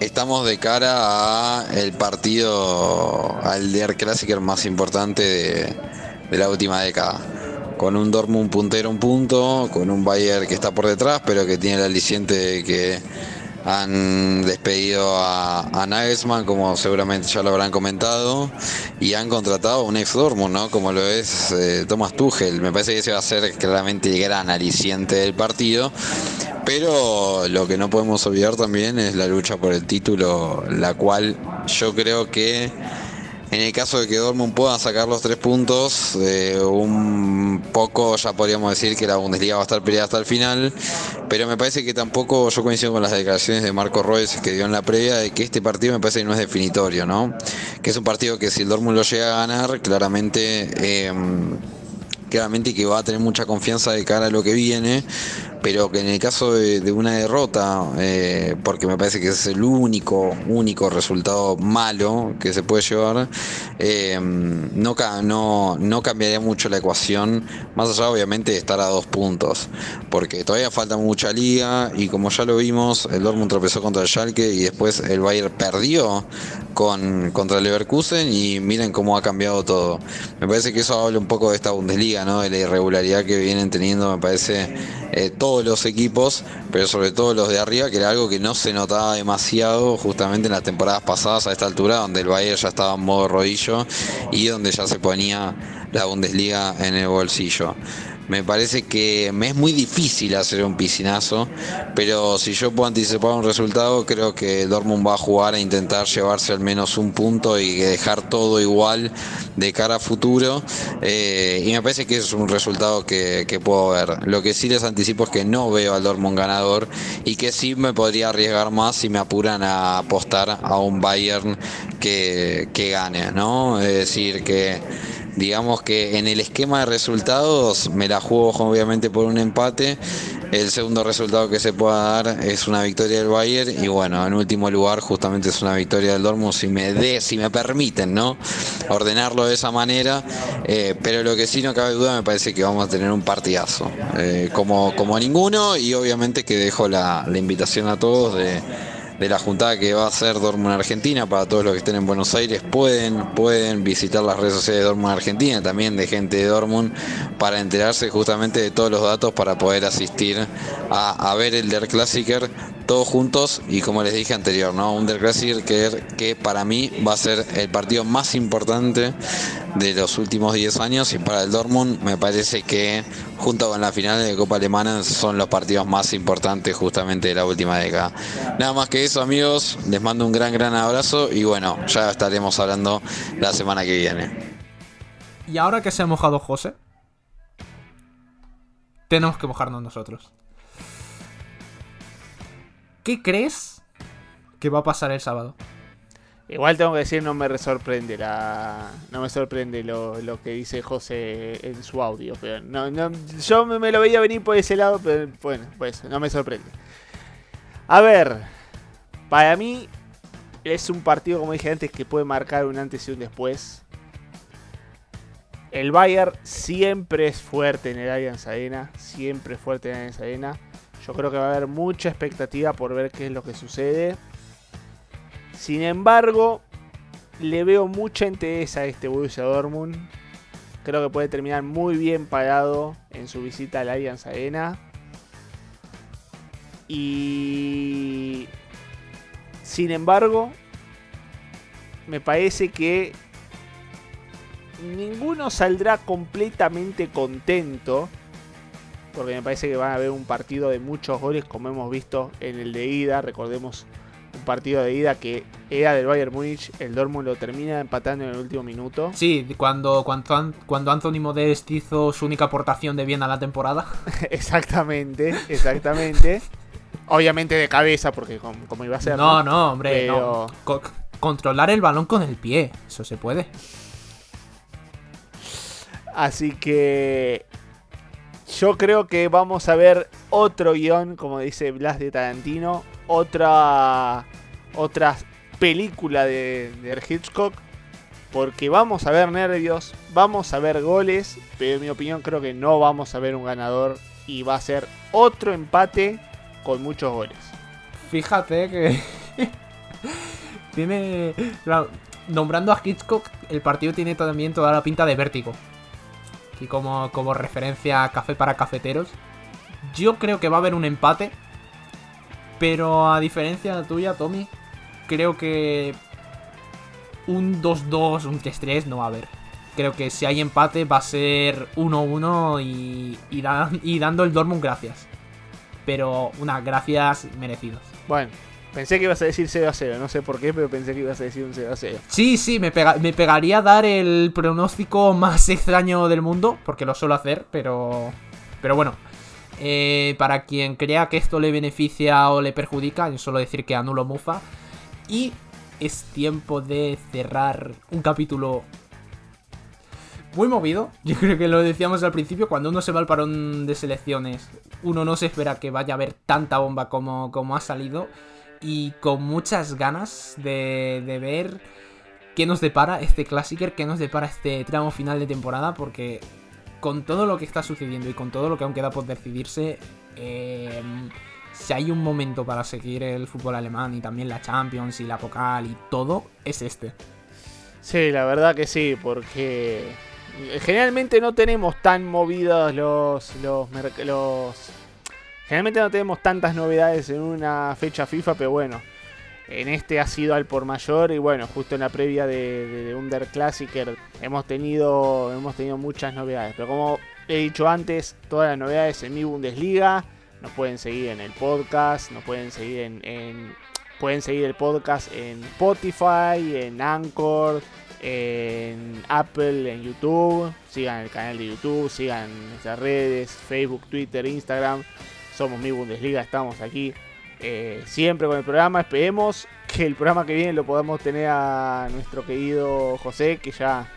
D: estamos de cara a el partido, al Der Klassiker más importante de, de la última década. Con un Dortmund puntero un punto, con un Bayern que está por detrás, pero que tiene el aliciente de que han despedido a, a, Nagelsmann, como seguramente ya lo habrán comentado, y han contratado a un ex ¿no? Como lo es eh, Thomas Tuchel. Me parece que ese va a ser claramente el gran aliciente del partido. Pero lo que no podemos olvidar también es la lucha por el título, la cual yo creo que en el caso de que Dortmund pueda sacar los tres puntos, eh, un poco ya podríamos decir que la Bundesliga va a estar peleada hasta el final, pero me parece que tampoco yo coincido con las declaraciones de Marco Royce que dio en la previa de que este partido me parece que no es definitorio, ¿no? Que es un partido que si el Dortmund lo llega a ganar, claramente... Eh, claramente que va a tener mucha confianza de cara a lo que viene, pero que en el caso de, una derrota, eh, porque me parece que es el único, único resultado malo que se puede llevar, eh, no, no, no cambiaría mucho la ecuación, más allá obviamente de estar a dos puntos, porque todavía falta mucha liga y como ya lo vimos, el Dortmund tropezó contra el Schalke y después el Bayern perdió con, contra el Leverkusen y miren cómo ha cambiado todo. Me parece que eso habla un poco de esta Bundesliga, ¿no? de la irregularidad que vienen teniendo, me parece, eh, todos los equipos, pero sobre todo los de arriba, que era algo que no se notaba demasiado justamente en las temporadas pasadas a esta altura, donde el Bayern ya estaba en modo rodillo y donde ya se ponía la Bundesliga en el bolsillo. Me parece que me es muy difícil hacer un piscinazo, pero si yo puedo anticipar un resultado, creo que Dortmund va a jugar a intentar llevarse al menos un punto y dejar todo igual de cara a futuro. Eh, y me parece que es un resultado que, puedo ver. Lo que sí les anticipo es que no veo al Dortmund ganador y que sí me podría arriesgar más si me apuran a apostar a un Bayern que, que gane, ¿no? Es decir, que digamos que en el esquema de resultados me la juego obviamente por un empate, el segundo resultado que se pueda dar es una victoria del Bayern y bueno, en último lugar justamente es una victoria del Dortmund si me de, si me permiten, ¿no? Ordenarlo de esa manera, eh, pero lo que sí no cabe duda me parece que vamos a tener un partidazo, eh, como, como ninguno y obviamente que dejo la, la invitación a todos de de la juntada que va a hacer Dortmund Argentina. Para todos los que estén en Buenos Aires, pueden, pueden visitar las redes sociales de Dortmund Argentina, también de gente de Dortmund, para enterarse justamente de todos los datos para poder asistir a, ver el Der Klassiker todos juntos y como les dije anterior, ¿no? Un Der Klassiker que, que para mí va a ser el partido más importante de los últimos 10 años y para el Dortmund me parece que junto con la final de Copa Alemana son los partidos más importantes justamente de la última década. Nada más que eso amigos, les mando un gran gran abrazo y bueno, ya estaremos hablando la semana que viene.
B: Y ahora que se ha mojado José, tenemos que mojarnos nosotros. ¿Qué crees que va a pasar el sábado?
C: Igual tengo que decir, no me sorprende la, no me sorprende lo, que dice José en su audio, pero no, yo me, lo veía venir por ese lado, pero bueno, pues no me sorprende. A ver, para mí es un partido, como dije antes, que puede marcar un antes y un después. El Bayern siempre es fuerte en el Allianz Arena, siempre es fuerte en el Allianz Arena. Yo creo que va a haber mucha expectativa por ver qué es lo que sucede. Sin embargo, le veo mucha interés a este Borussia Dortmund. Creo que puede terminar muy bien parado en su visita al Allianz Arena. Y sin embargo, me parece que ninguno saldrá completamente contento. Porque me parece que van a haber un partido de muchos goles como hemos visto en el de ida. Recordemos un partido de ida que era del Bayern Múnich, el Dortmund lo termina empatando en el último minuto.
B: Sí, cuando, cuando, cuando Anthony Modest hizo su única aportación de bien a la temporada.
C: exactamente, exactamente. Obviamente de cabeza, porque como, iba a ser.
B: No, no, hombre, no. controlar el balón con el pie, eso se puede.
C: Así que yo creo que vamos a ver otro guion, como dice Blas de Tarantino, otra, otra película de, de Hitchcock. Porque vamos a ver nervios, vamos a ver goles, pero en mi opinión creo que no vamos a ver un ganador y va a ser otro empate con muchos goles.
B: Fíjate que tiene nombrando a Hitchcock, el partido tiene también toda la pinta de vértigo. Y como, como referencia a café para cafeteros. Yo creo que va a haber un empate pero a diferencia tuya, Tommy, creo que un 2-2, un 3-3 no va a haber. Creo que si hay empate va a ser 1-1 y, y, dando el Dortmund gracias. Pero unas gracias merecidas.
C: Bueno, Pensé que ibas a decir 0 0, no sé por qué, pero pensé que ibas a decir un 0 0.
B: Sí, sí, me, me pegaría dar el pronóstico más extraño del mundo, porque lo suelo hacer, pero. Pero bueno, eh, para quien crea que esto le beneficia o le perjudica, yo solo decir que anulo Mufa. Y es tiempo de cerrar un capítulo muy movido. Yo creo que lo decíamos al principio, cuando uno se va al parón de selecciones, uno no se espera que vaya a haber tanta bomba como, como ha salido. Y con muchas ganas de, de ver qué nos depara este Classicer, qué nos depara este tramo final de temporada, porque con todo lo que está sucediendo y con todo lo que aún queda por decidirse, eh, si hay un momento para seguir el fútbol alemán y también la Champions y la Pokal y todo, es este.
C: Sí, la verdad que sí, porque generalmente no tenemos tan movidos los, los, los... Generalmente no tenemos tantas novedades en una fecha FIFA, pero bueno, en este ha sido al por mayor y bueno, justo en la previa de, de, Under Classicer hemos tenido, hemos tenido muchas novedades. Pero como he dicho antes, todas las novedades en mi Bundesliga. Nos pueden seguir en el podcast, nos pueden seguir en, pueden seguir el podcast en Spotify, en Anchor, en Apple, en YouTube. Sigan el canal de YouTube, sigan nuestras redes, Facebook, Twitter, Instagram. Somos mi Bundesliga, estamos aquí eh, siempre con el programa. Esperemos que el programa que viene lo podamos tener a nuestro querido José, que ya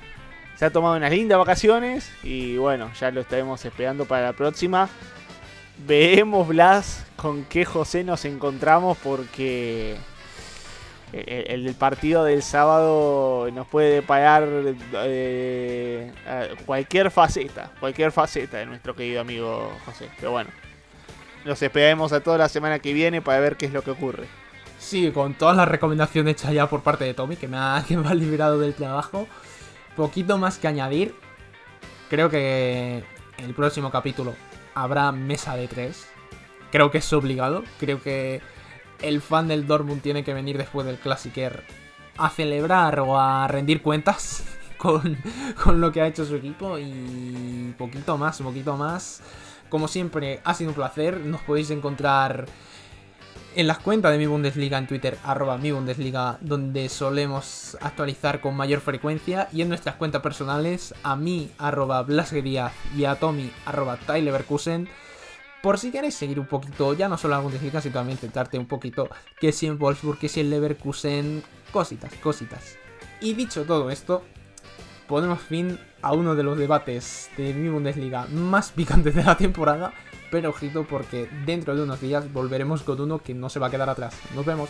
C: se ha tomado unas lindas vacaciones. Y bueno, ya lo estaremos esperando para la próxima. Veamos, Blas, con qué José nos encontramos porque el, partido del sábado nos puede deparar eh, cualquier faceta, cualquier faceta de nuestro querido amigo José. Pero bueno, nos esperaremos a toda la semana que viene para ver qué es lo que ocurre.
B: Sí, con todas las recomendaciones hechas ya por parte de Tommy, que me ha, que liberado del trabajo. Poquito más que añadir. Creo que el próximo capítulo habrá mesa de tres. Creo que es obligado. Creo que el fan del Dortmund tiene que venir después del Classicer a celebrar o a rendir cuentas con, con lo que ha hecho su equipo. Y poquito más, poquito más. Como siempre, ha sido un placer. Nos podéis encontrar en las cuentas de mi Bundesliga en Twitter, arroba mi Bundesliga, donde solemos actualizar con mayor frecuencia, y en nuestras cuentas personales, a mí, arroba Blasgueriaz, y a Tommy, arroba por si queréis seguir un poquito, ya no solo la Bundesliga, sino también intentarte un poquito que si en Wolfsburg, que si en Leverkusen, cositas, cositas. Y dicho todo esto, ponemos fin a uno de los debates de mi Bundesliga más picantes de la temporada, pero ojito porque dentro de unos días volveremos con uno que no se va a quedar atrás. Nos vemos.